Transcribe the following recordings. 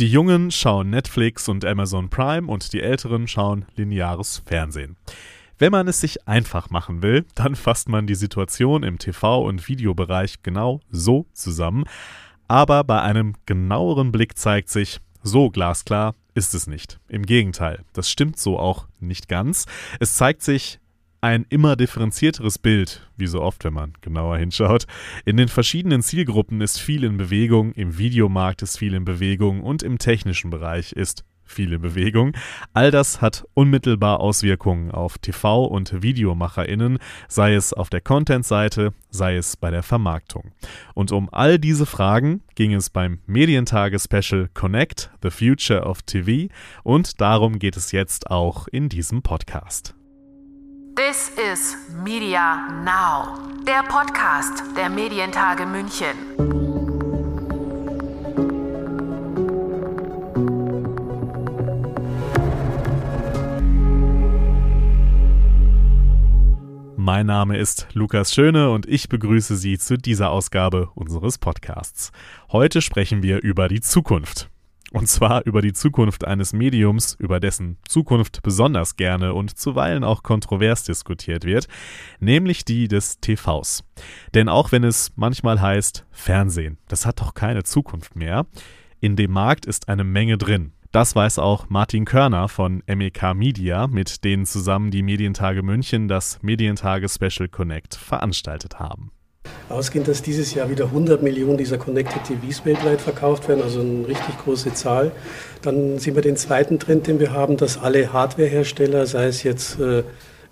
Die Jungen schauen Netflix und Amazon Prime und die Älteren schauen lineares Fernsehen. Wenn man es sich einfach machen will, dann fasst man die Situation im TV- und Videobereich genau so zusammen. Aber bei einem genaueren Blick zeigt sich, so glasklar ist es nicht. Im Gegenteil, das stimmt so auch nicht ganz. Es zeigt sich ein immer differenzierteres Bild, wie so oft, wenn man genauer hinschaut. In den verschiedenen Zielgruppen ist viel in Bewegung, im Videomarkt ist viel in Bewegung und im technischen Bereich ist viele Bewegung. All das hat unmittelbar Auswirkungen auf TV- und VideomacherInnen, sei es auf der Content-Seite, sei es bei der Vermarktung. Und um all diese Fragen ging es beim Medientage-Special Connect, The Future of TV und darum geht es jetzt auch in diesem Podcast. This is Media Now, der Podcast der Medientage München. Mein Name ist Lukas Schöne und ich begrüße Sie zu dieser Ausgabe unseres Podcasts. Heute sprechen wir über die Zukunft. Und zwar über die Zukunft eines Mediums, über dessen Zukunft besonders gerne und zuweilen auch kontrovers diskutiert wird, nämlich die des TVs. Denn auch wenn es manchmal heißt, Fernsehen, das hat doch keine Zukunft mehr, in dem Markt ist eine Menge drin. Das weiß auch Martin Körner von MEK Media, mit denen zusammen die Medientage München das Medientage Special Connect veranstaltet haben. Ausgehend, dass dieses Jahr wieder 100 Millionen dieser Connected TVs weltweit verkauft werden, also eine richtig große Zahl. Dann sehen wir den zweiten Trend, den wir haben, dass alle Hardwarehersteller, sei es jetzt äh,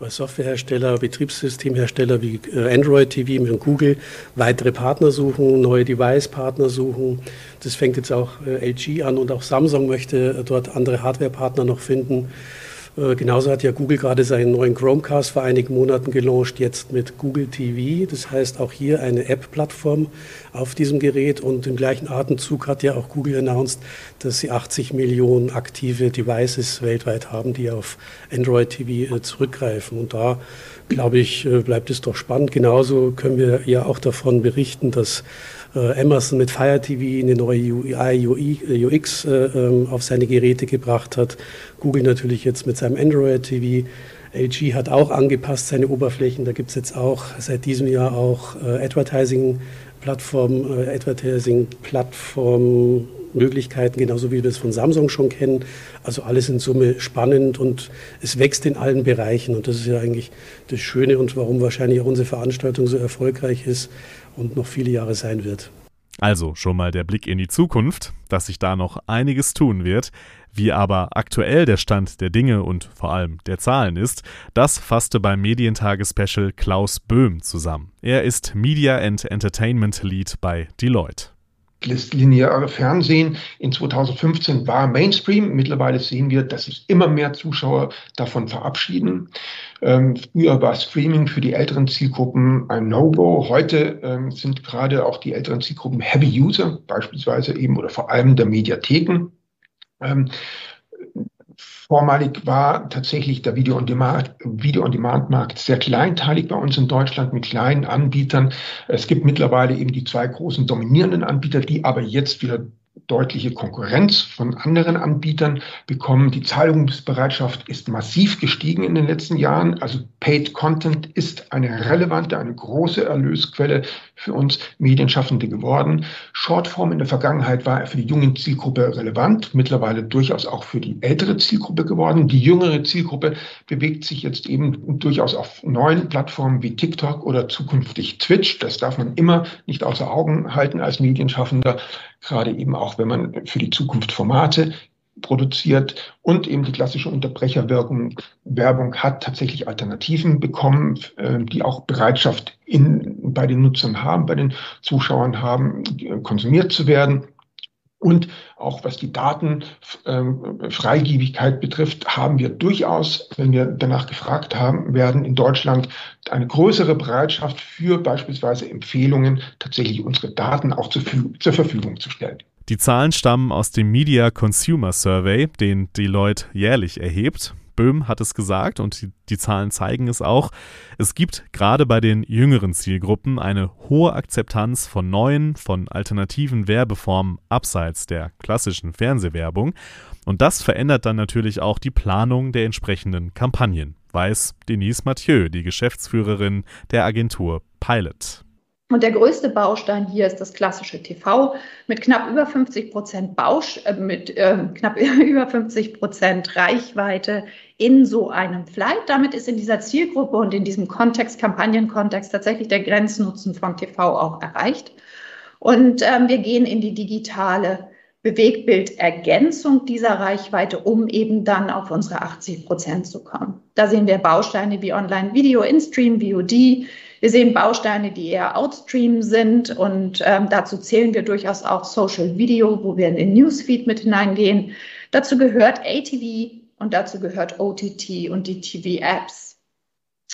Softwarehersteller, Betriebssystemhersteller wie äh, Android TV mit Google weitere Partner suchen, neue Device-Partner suchen. Das fängt jetzt auch äh, LG an und auch Samsung möchte dort andere Hardware-Partner noch finden. Äh, genauso hat ja Google gerade seinen neuen Chromecast vor einigen Monaten gelauncht, jetzt mit Google TV. Das heißt auch hier eine App-Plattform auf diesem Gerät. Und im gleichen Atemzug hat ja auch Google announced, dass sie 80 Millionen aktive Devices weltweit haben, die auf Android TV äh, zurückgreifen. Und da, glaube ich, äh, bleibt es doch spannend. Genauso können wir ja auch davon berichten, dass äh, Amazon mit Fire TV eine neue UI, UI UX äh, ähm, auf seine Geräte gebracht hat. Google natürlich jetzt mit seinem Android TV. LG hat auch angepasst seine Oberflächen. Da gibt es jetzt auch seit diesem Jahr auch äh, Advertising-Plattformen, äh, Advertising-Plattform Möglichkeiten, genauso wie wir es von Samsung schon kennen. Also alles in Summe spannend und es wächst in allen Bereichen. Und das ist ja eigentlich das Schöne und warum wahrscheinlich auch unsere Veranstaltung so erfolgreich ist und noch viele Jahre sein wird. Also schon mal der Blick in die Zukunft, dass sich da noch einiges tun wird. Wie aber aktuell der Stand der Dinge und vor allem der Zahlen ist, das fasste beim Medientage-Special Klaus Böhm zusammen. Er ist Media and Entertainment Lead bei Deloitte das lineare Fernsehen in 2015 war Mainstream. Mittlerweile sehen wir, dass sich immer mehr Zuschauer davon verabschieden. Ähm, früher war Streaming für die älteren Zielgruppen ein No-Go. Heute ähm, sind gerade auch die älteren Zielgruppen Heavy User, beispielsweise eben oder vor allem der Mediatheken. Ähm, Vormalig war tatsächlich der Video-on-Demand-Markt sehr kleinteilig bei uns in Deutschland mit kleinen Anbietern. Es gibt mittlerweile eben die zwei großen dominierenden Anbieter, die aber jetzt wieder deutliche Konkurrenz von anderen Anbietern bekommen. Die Zahlungsbereitschaft ist massiv gestiegen in den letzten Jahren. Also Paid Content ist eine relevante, eine große Erlösquelle für uns Medienschaffende geworden. Shortform in der Vergangenheit war für die junge Zielgruppe relevant, mittlerweile durchaus auch für die ältere Zielgruppe geworden. Die jüngere Zielgruppe bewegt sich jetzt eben durchaus auf neuen Plattformen wie TikTok oder zukünftig Twitch. Das darf man immer nicht außer Augen halten als Medienschaffender gerade eben auch, wenn man für die Zukunft Formate produziert und eben die klassische Unterbrecherwirkung Werbung hat tatsächlich Alternativen bekommen, äh, die auch Bereitschaft in, bei den Nutzern haben, bei den Zuschauern haben, konsumiert zu werden. Und auch was die Datenfreigiebigkeit ähm, betrifft, haben wir durchaus, wenn wir danach gefragt haben, werden in Deutschland eine größere Bereitschaft für beispielsweise Empfehlungen, tatsächlich unsere Daten auch zur, zur Verfügung zu stellen. Die Zahlen stammen aus dem Media Consumer Survey, den Deloitte jährlich erhebt. Böhm hat es gesagt und die, die Zahlen zeigen es auch. Es gibt gerade bei den jüngeren Zielgruppen eine hohe Akzeptanz von neuen, von alternativen Werbeformen abseits der klassischen Fernsehwerbung. Und das verändert dann natürlich auch die Planung der entsprechenden Kampagnen, weiß Denise Mathieu, die Geschäftsführerin der Agentur Pilot. Und der größte Baustein hier ist das klassische TV mit knapp über 50 Prozent Bausch, äh, mit äh, knapp über 50 Prozent Reichweite in so einem Flight. Damit ist in dieser Zielgruppe und in diesem Kontext, Kampagnenkontext tatsächlich der Grenznutzen von TV auch erreicht. Und ähm, wir gehen in die digitale Bewegtbildergänzung dieser Reichweite, um eben dann auf unsere 80 Prozent zu kommen. Da sehen wir Bausteine wie Online-Video, In-Stream, VOD, wir sehen Bausteine, die eher Outstream sind und ähm, dazu zählen wir durchaus auch Social Video, wo wir in den Newsfeed mit hineingehen. Dazu gehört ATV und dazu gehört OTT und die TV-Apps.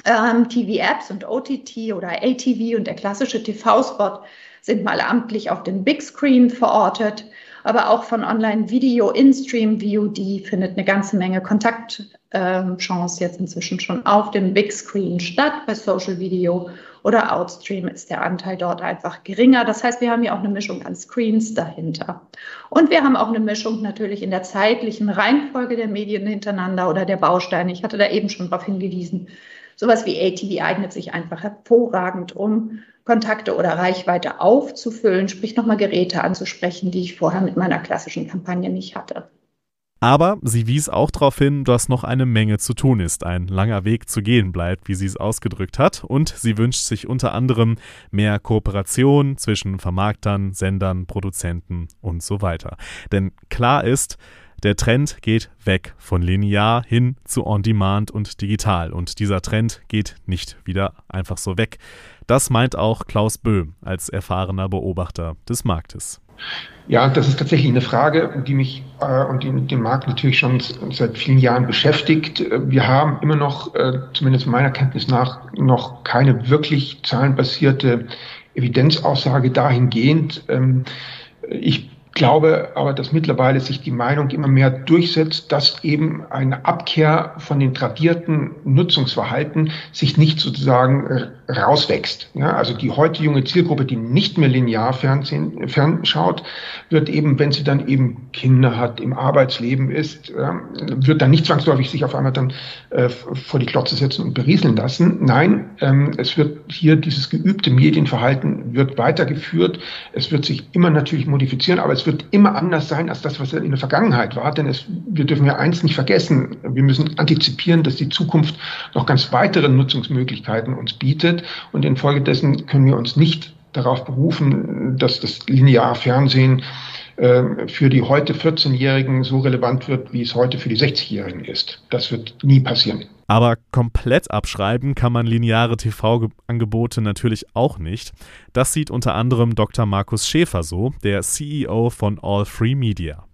Ähm, TV-Apps und OTT oder ATV und der klassische TV-Spot sind mal amtlich auf dem Big Screen verortet aber auch von Online-Video, In-Stream, VOD findet eine ganze Menge Kontaktchance jetzt inzwischen schon auf dem Big Screen statt. Bei Social Video oder Outstream ist der Anteil dort einfach geringer. Das heißt, wir haben hier auch eine Mischung an Screens dahinter. Und wir haben auch eine Mischung natürlich in der zeitlichen Reihenfolge der Medien hintereinander oder der Bausteine. Ich hatte da eben schon darauf hingewiesen. Sowas wie ATV eignet sich einfach hervorragend, um Kontakte oder Reichweite aufzufüllen, sprich nochmal Geräte anzusprechen, die ich vorher mit meiner klassischen Kampagne nicht hatte. Aber sie wies auch darauf hin, dass noch eine Menge zu tun ist, ein langer Weg zu gehen bleibt, wie sie es ausgedrückt hat, und sie wünscht sich unter anderem mehr Kooperation zwischen Vermarktern, Sendern, Produzenten und so weiter. Denn klar ist, der Trend geht weg von linear hin zu On-Demand und digital und dieser Trend geht nicht wieder einfach so weg. Das meint auch Klaus Böhm als erfahrener Beobachter des Marktes. Ja, das ist tatsächlich eine Frage, die mich äh, und den, den Markt natürlich schon seit vielen Jahren beschäftigt. Wir haben immer noch, äh, zumindest meiner Kenntnis nach, noch keine wirklich zahlenbasierte Evidenzaussage dahingehend. Ähm, ich glaube aber, dass mittlerweile sich die Meinung immer mehr durchsetzt, dass eben eine Abkehr von den tradierten Nutzungsverhalten sich nicht sozusagen rauswächst. Ja, also die heute junge Zielgruppe, die nicht mehr linear Fernsehen, fernschaut, wird eben, wenn sie dann eben Kinder hat, im Arbeitsleben ist, äh, wird dann nicht zwangsläufig sich auf einmal dann äh, vor die Klotze setzen und berieseln lassen. Nein, ähm, es wird hier dieses geübte Medienverhalten wird weitergeführt. Es wird sich immer natürlich modifizieren, aber es wird immer anders sein als das, was in der Vergangenheit war. Denn es, wir dürfen ja eins nicht vergessen. Wir müssen antizipieren, dass die Zukunft noch ganz weitere Nutzungsmöglichkeiten uns bietet findet. Und infolgedessen können wir uns nicht darauf berufen, dass das lineare Fernsehen äh, für die heute 14-Jährigen so relevant wird, wie es heute für die 60-Jährigen ist. Das wird nie passieren. Aber komplett abschreiben kann man lineare TV-Angebote natürlich auch nicht. Das sieht unter anderem Dr. Markus Schäfer so, der CEO von All Free Media.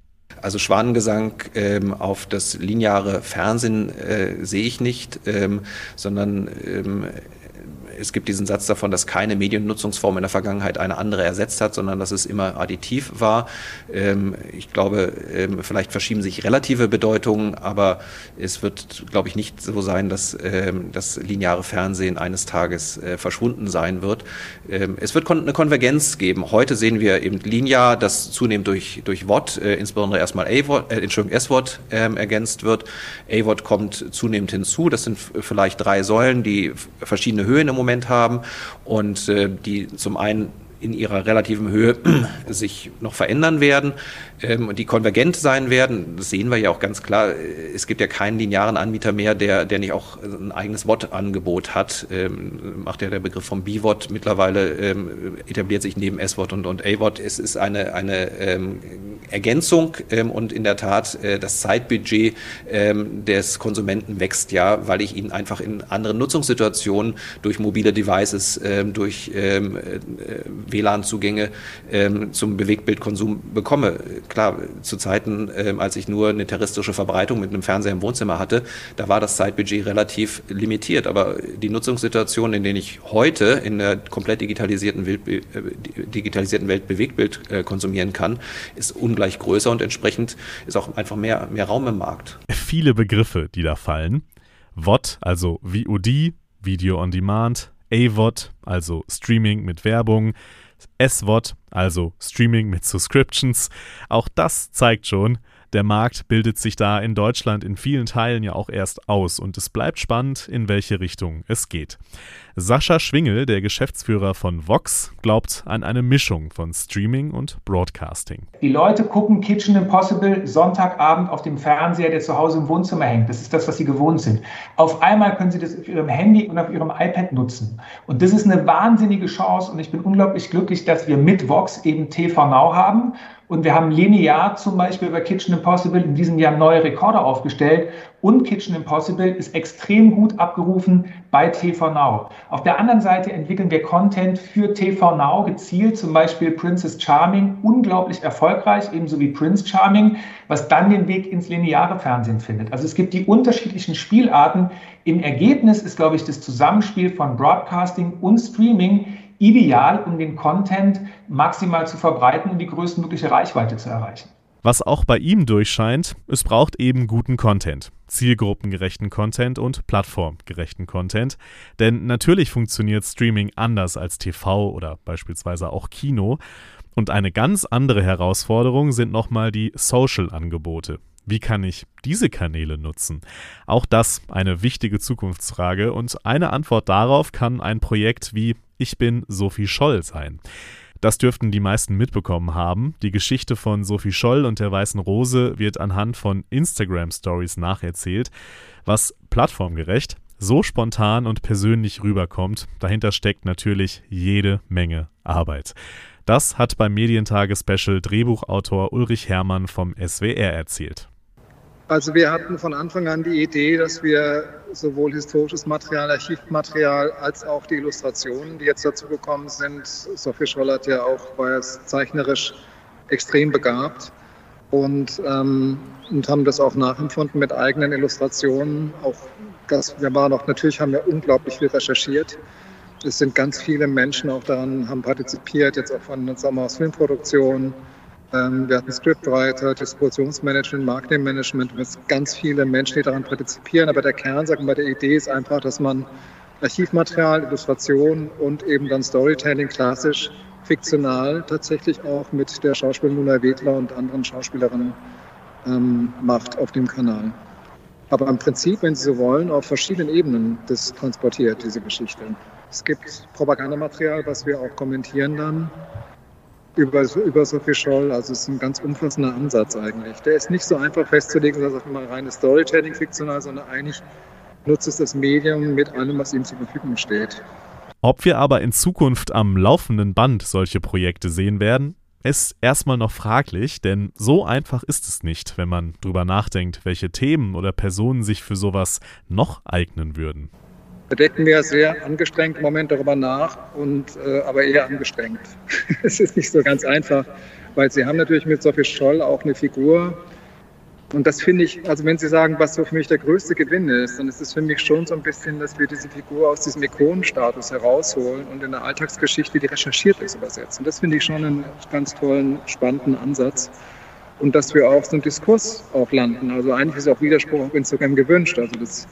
Also Schwanengesang ähm, auf das lineare Fernsehen äh, sehe ich nicht, ähm, sondern ähm, es gibt diesen Satz davon, dass keine Mediennutzungsform in der Vergangenheit eine andere ersetzt hat, sondern dass es immer additiv war. Ähm, ich glaube, ähm, vielleicht verschieben sich relative Bedeutungen, aber es wird, glaube ich, nicht so sein, dass ähm, das lineare Fernsehen eines Tages äh, verschwunden sein wird. Es wird eine Konvergenz geben. Heute sehen wir eben linear, das zunehmend durch, durch WOT, äh, insbesondere erstmal A-Wort, äh, Entschuldigung, S-Wort ergänzt wird. A-Wort kommt zunehmend hinzu. Das sind vielleicht drei Säulen, die verschiedene Höhen im Moment haben. Und äh, die zum einen in ihrer relativen Höhe sich noch verändern werden ähm, die konvergent sein werden. Das sehen wir ja auch ganz klar. Es gibt ja keinen linearen Anbieter mehr, der, der nicht auch ein eigenes WOT-Angebot hat. Ähm, macht ja der Begriff vom B-WOT mittlerweile, ähm, etabliert sich neben S-WOT und, und A-WOT. Es ist eine, eine ähm, Ergänzung ähm, und in der Tat äh, das Zeitbudget ähm, des Konsumenten wächst ja, weil ich ihn einfach in anderen Nutzungssituationen durch mobile Devices, durch äh, WLAN-Zugänge ähm, zum Bewegtbildkonsum bekomme klar, zu Zeiten, äh, als ich nur eine terroristische Verbreitung mit einem Fernseher im Wohnzimmer hatte, da war das Zeitbudget relativ limitiert. Aber die Nutzungssituation, in denen ich heute in der komplett digitalisierten Welt, äh, digitalisierten Welt Bewegtbild äh, konsumieren kann, ist ungleich größer und entsprechend ist auch einfach mehr, mehr Raum im Markt. viele Begriffe, die da fallen. VOD, also VOD, Video on Demand, AVOD, also Streaming mit Werbung, SVOD, also Streaming mit Subscriptions. Auch das zeigt schon, der Markt bildet sich da in Deutschland in vielen Teilen ja auch erst aus und es bleibt spannend, in welche Richtung es geht. Sascha Schwingel, der Geschäftsführer von Vox, glaubt an eine Mischung von Streaming und Broadcasting. Die Leute gucken Kitchen Impossible Sonntagabend auf dem Fernseher, der zu Hause im Wohnzimmer hängt. Das ist das, was sie gewohnt sind. Auf einmal können sie das auf ihrem Handy und auf ihrem iPad nutzen. Und das ist eine wahnsinnige Chance und ich bin unglaublich glücklich, dass wir mit Vox eben TV Now haben und wir haben linear zum Beispiel bei Kitchen Impossible in diesem Jahr neue Rekorde aufgestellt. Und Kitchen Impossible ist extrem gut abgerufen bei TV Now. Auf der anderen Seite entwickeln wir Content für TV Now gezielt, zum Beispiel Princess Charming, unglaublich erfolgreich, ebenso wie Prince Charming, was dann den Weg ins lineare Fernsehen findet. Also es gibt die unterschiedlichen Spielarten. Im Ergebnis ist, glaube ich, das Zusammenspiel von Broadcasting und Streaming ideal, um den Content maximal zu verbreiten und die größtmögliche Reichweite zu erreichen. Was auch bei ihm durchscheint, es braucht eben guten Content, zielgruppengerechten Content und plattformgerechten Content. Denn natürlich funktioniert Streaming anders als TV oder beispielsweise auch Kino. Und eine ganz andere Herausforderung sind nochmal die Social-Angebote. Wie kann ich diese Kanäle nutzen? Auch das eine wichtige Zukunftsfrage und eine Antwort darauf kann ein Projekt wie Ich bin Sophie Scholl sein. Das dürften die meisten mitbekommen haben. Die Geschichte von Sophie Scholl und der Weißen Rose wird anhand von Instagram Stories nacherzählt, was plattformgerecht, so spontan und persönlich rüberkommt. Dahinter steckt natürlich jede Menge Arbeit. Das hat beim Medientage-Special Drehbuchautor Ulrich Herrmann vom SWR erzählt. Also wir hatten von Anfang an die Idee, dass wir sowohl historisches Material, Archivmaterial als auch die Illustrationen, die jetzt dazu gekommen sind, Sophie Scholl hat ja auch, war jetzt zeichnerisch extrem begabt und, ähm, und haben das auch nachempfunden mit eigenen Illustrationen. Auch das, wir waren auch, natürlich haben wir unglaublich viel recherchiert. Es sind ganz viele Menschen auch daran, haben partizipiert, jetzt auch von Sommerhaus Filmproduktion, ähm, wir hatten Scriptwriter, Distributionsmanagement, Marketingmanagement, ganz viele Menschen, die daran partizipieren. Aber der Kern, sagen wir, der Idee ist einfach, dass man Archivmaterial, Illustration und eben dann Storytelling klassisch, fiktional tatsächlich auch mit der Schauspielerin Luna Wedler und anderen Schauspielerinnen ähm, macht auf dem Kanal. Aber im Prinzip, wenn Sie so wollen, auf verschiedenen Ebenen das transportiert, diese Geschichte. Es gibt Propagandamaterial, was wir auch kommentieren dann über, über Sophie Scholl. Also es ist ein ganz umfassender Ansatz eigentlich. Der ist nicht so einfach festzulegen, dass er mal reines Storytelling fiktional, sondern eigentlich nutzt es das Medium mit allem, was ihm zur Verfügung steht. Ob wir aber in Zukunft am laufenden Band solche Projekte sehen werden, ist erstmal noch fraglich, denn so einfach ist es nicht, wenn man drüber nachdenkt, welche Themen oder Personen sich für sowas noch eignen würden. Denken wir sehr angestrengt im Moment darüber nach, und, äh, aber eher angestrengt. es ist nicht so ganz einfach, weil Sie haben natürlich mit Sophie Scholl auch eine Figur. Und das finde ich, also wenn Sie sagen, was so für mich der größte Gewinn ist, dann ist es für mich schon so ein bisschen, dass wir diese Figur aus diesem Ikonenstatus herausholen und in eine Alltagsgeschichte, die recherchiert ist, übersetzen. Das finde ich schon einen ganz tollen, spannenden Ansatz und dass wir auch so einen Diskurs auch landen. Also eigentlich ist auch Widerspruch auf Instagram gewünscht. Also das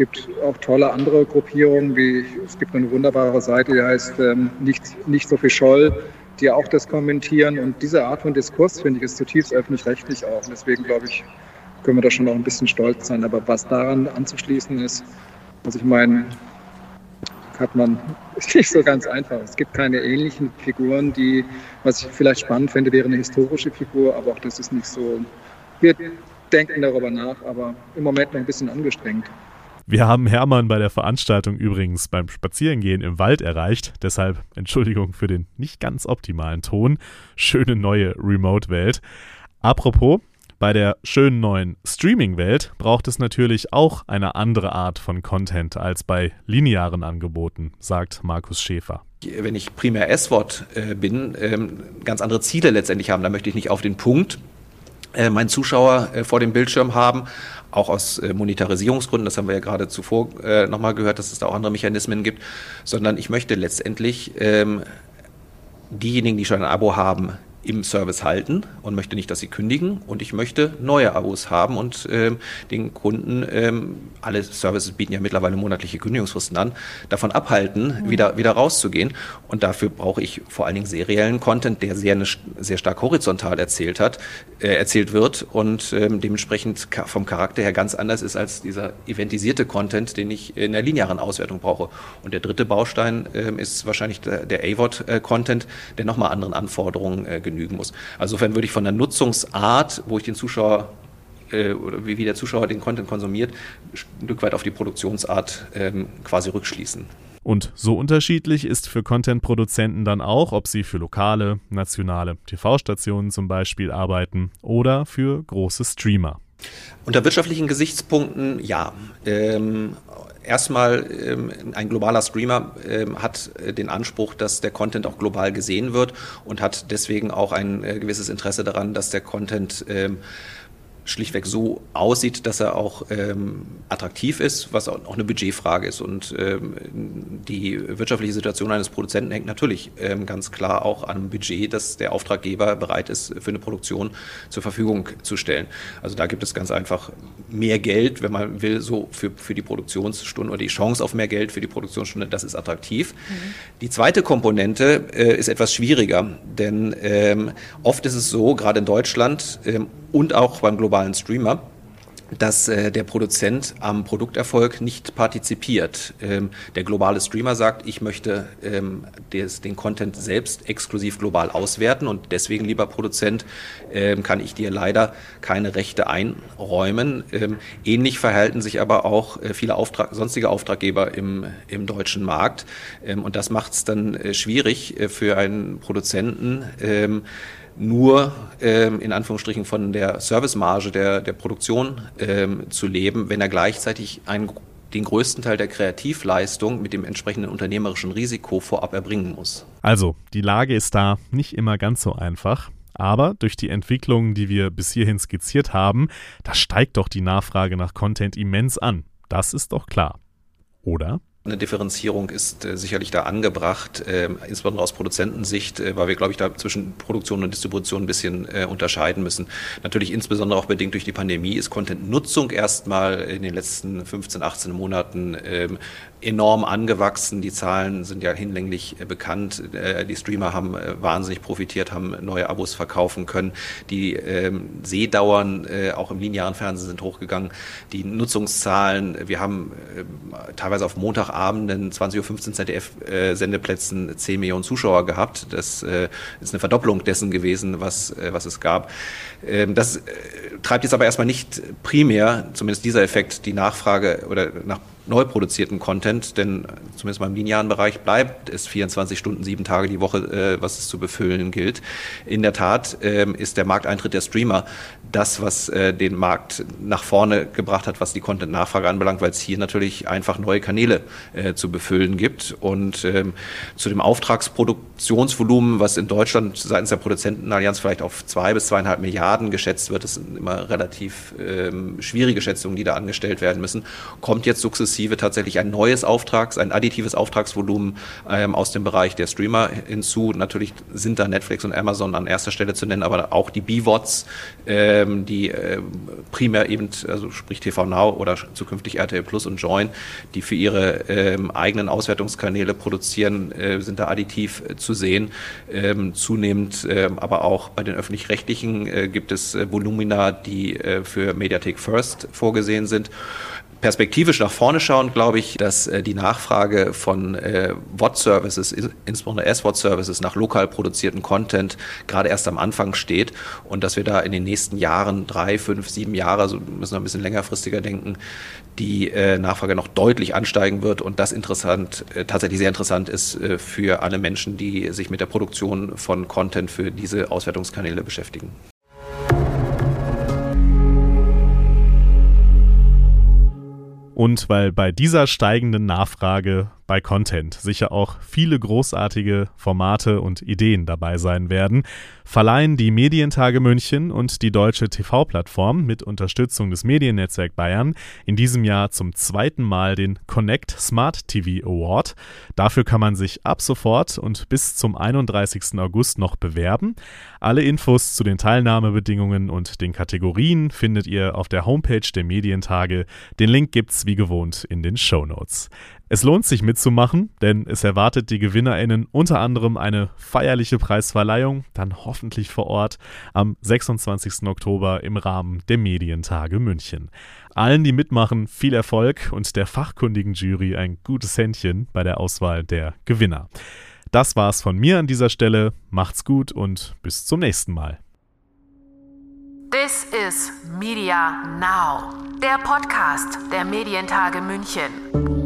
gibt auch tolle andere Gruppierungen, wie es gibt eine wunderbare Seite, die heißt ähm, nicht, nicht so viel Scholl, die auch das kommentieren. Und diese Art von Diskurs, finde ich, ist zutiefst öffentlich-rechtlich auch. Und deswegen, glaube ich, können wir da schon noch ein bisschen stolz sein. Aber was daran anzuschließen ist, also ich meine, hat man ist nicht so ganz einfach. Es gibt keine ähnlichen Figuren, die, was ich vielleicht spannend fände, wäre eine historische Figur, aber auch das ist nicht so. Wir denken darüber nach, aber im Moment noch ein bisschen angestrengt. Wir haben Hermann bei der Veranstaltung übrigens beim Spazierengehen im Wald erreicht, deshalb Entschuldigung für den nicht ganz optimalen Ton. Schöne neue Remote-Welt. Apropos, bei der schönen neuen Streaming-Welt braucht es natürlich auch eine andere Art von Content als bei linearen Angeboten, sagt Markus Schäfer wenn ich primär S-Wort äh, bin, ähm, ganz andere Ziele letztendlich haben. Da möchte ich nicht auf den Punkt äh, meinen Zuschauer äh, vor dem Bildschirm haben, auch aus äh, Monetarisierungsgründen, das haben wir ja gerade zuvor äh, nochmal gehört, dass es da auch andere Mechanismen gibt, sondern ich möchte letztendlich ähm, diejenigen, die schon ein Abo haben, im Service halten und möchte nicht, dass sie kündigen und ich möchte neue Abos haben und ähm, den Kunden, ähm, alle Services bieten ja mittlerweile monatliche Kündigungsfristen an, davon abhalten, mhm. wieder, wieder rauszugehen. Und dafür brauche ich vor allen Dingen seriellen Content, der sehr, sehr stark horizontal erzählt hat, äh, erzählt wird und ähm, dementsprechend vom Charakter her ganz anders ist als dieser eventisierte Content, den ich in der linearen Auswertung brauche. Und der dritte Baustein ähm, ist wahrscheinlich der, der AVOD-Content, äh, der nochmal anderen Anforderungen äh, genügen muss. Also insofern würde ich von der Nutzungsart, wo ich den Zuschauer äh, oder wie, wie, der Zuschauer den Content konsumiert, ein Stück weit auf die Produktionsart ähm, quasi rückschließen. Und so unterschiedlich ist für Content-Produzenten dann auch, ob sie für lokale, nationale TV-Stationen zum Beispiel arbeiten oder für große Streamer. Unter wirtschaftlichen Gesichtspunkten ja. Ähm, erstmal ähm, ein globaler Streamer ähm, hat äh, den Anspruch, dass der Content auch global gesehen wird und hat deswegen auch ein äh, gewisses Interesse daran, dass der Content ähm, schlichtweg so aussieht, dass er auch ähm, attraktiv ist, was auch eine Budgetfrage ist. Und ähm, die wirtschaftliche Situation eines Produzenten hängt natürlich ähm, ganz klar auch an dem Budget, das der Auftraggeber bereit ist, für eine Produktion zur Verfügung zu stellen. Also da gibt es ganz einfach mehr Geld, wenn man will, so für, für die Produktionsstunde oder die Chance auf mehr Geld für die Produktionsstunde, das ist attraktiv. Mhm. Die zweite Komponente äh, ist etwas schwieriger, denn ähm, oft ist es so, gerade in Deutschland ähm, und auch beim globalen Streamer, dass äh, der Produzent am Produkterfolg nicht partizipiert. Ähm, der globale Streamer sagt, ich möchte ähm, des, den Content selbst exklusiv global auswerten und deswegen, lieber Produzent, ähm, kann ich dir leider keine Rechte einräumen. Ähm, ähnlich verhalten sich aber auch äh, viele Auftrag, sonstige Auftraggeber im, im deutschen Markt ähm, und das macht es dann äh, schwierig äh, für einen Produzenten, ähm, nur ähm, in Anführungsstrichen von der Servicemarge der, der Produktion ähm, zu leben, wenn er gleichzeitig einen, den größten Teil der Kreativleistung mit dem entsprechenden unternehmerischen Risiko vorab erbringen muss. Also, die Lage ist da nicht immer ganz so einfach. Aber durch die Entwicklungen, die wir bis hierhin skizziert haben, da steigt doch die Nachfrage nach Content immens an. Das ist doch klar. Oder? Eine Differenzierung ist äh, sicherlich da angebracht, äh, insbesondere aus Produzentensicht, äh, weil wir, glaube ich, da zwischen Produktion und Distribution ein bisschen äh, unterscheiden müssen. Natürlich insbesondere auch bedingt durch die Pandemie ist Content-Nutzung erstmal in den letzten 15, 18 Monaten ähm, enorm angewachsen. Die Zahlen sind ja hinlänglich bekannt. Die Streamer haben wahnsinnig profitiert, haben neue Abos verkaufen können. Die ähm, Sehdauern auch im linearen Fernsehen sind hochgegangen. Die Nutzungszahlen, wir haben teilweise auf Montag Sonntagabenden 20.15 Uhr ZDF-Sendeplätzen 10 Millionen Zuschauer gehabt. Das äh, ist eine Verdopplung dessen gewesen, was, äh, was es gab. Ähm, das äh, treibt jetzt aber erstmal nicht primär, zumindest dieser Effekt, die Nachfrage oder nach neu produzierten Content, denn zumindest beim linearen Bereich bleibt es 24 Stunden, sieben Tage die Woche, äh, was es zu befüllen gilt. In der Tat ähm, ist der Markteintritt der Streamer das, was äh, den Markt nach vorne gebracht hat, was die Content-Nachfrage anbelangt, weil es hier natürlich einfach neue Kanäle äh, zu befüllen gibt. Und ähm, zu dem Auftragsproduktionsvolumen, was in Deutschland seitens der Produzentenallianz vielleicht auf zwei bis zweieinhalb Milliarden geschätzt wird, das sind immer relativ ähm, schwierige Schätzungen, die da angestellt werden müssen, kommt jetzt sukzessive sukzessive tatsächlich ein neues Auftrags, ein additives Auftragsvolumen ähm, aus dem Bereich der Streamer hinzu. Natürlich sind da Netflix und Amazon an erster Stelle zu nennen, aber auch die BVODs, ähm, die äh, primär eben, also sprich TV Now oder zukünftig RTL Plus und Join, die für ihre ähm, eigenen Auswertungskanäle produzieren, äh, sind da additiv äh, zu sehen. Ähm, zunehmend ähm, aber auch bei den öffentlich-rechtlichen äh, gibt es äh, Volumina, die äh, für Mediathek First vorgesehen sind perspektivisch nach vorne schauen, glaube ich, dass äh, die Nachfrage von äh, WOT-Services, insbesondere S-WOT-Services nach lokal produzierten Content gerade erst am Anfang steht und dass wir da in den nächsten Jahren, drei, fünf, sieben Jahre, also müssen wir ein bisschen längerfristiger denken, die äh, Nachfrage noch deutlich ansteigen wird und das interessant, äh, tatsächlich sehr interessant ist äh, für alle Menschen, die sich mit der Produktion von Content für diese Auswertungskanäle beschäftigen. Und weil bei dieser steigenden Nachfrage bei Content sicher auch viele großartige Formate und Ideen dabei sein werden, verleihen die Medientage München und die deutsche TV-Plattform mit Unterstützung des Mediennetzwerk Bayern in diesem Jahr zum zweiten Mal den Connect Smart TV Award. Dafür kann man sich ab sofort und bis zum 31. August noch bewerben. Alle Infos zu den Teilnahmebedingungen und den Kategorien findet ihr auf der Homepage der Medientage. Den Link gibt's wie gewohnt in den Show Notes. Es lohnt sich mitzumachen, denn es erwartet die GewinnerInnen unter anderem eine feierliche Preisverleihung, dann hoffentlich vor Ort am 26. Oktober im Rahmen der Medientage München. Allen, die mitmachen, viel Erfolg und der fachkundigen Jury ein gutes Händchen bei der Auswahl der Gewinner. Das war's von mir an dieser Stelle. Macht's gut und bis zum nächsten Mal. This is Media Now, der Podcast der Medientage München.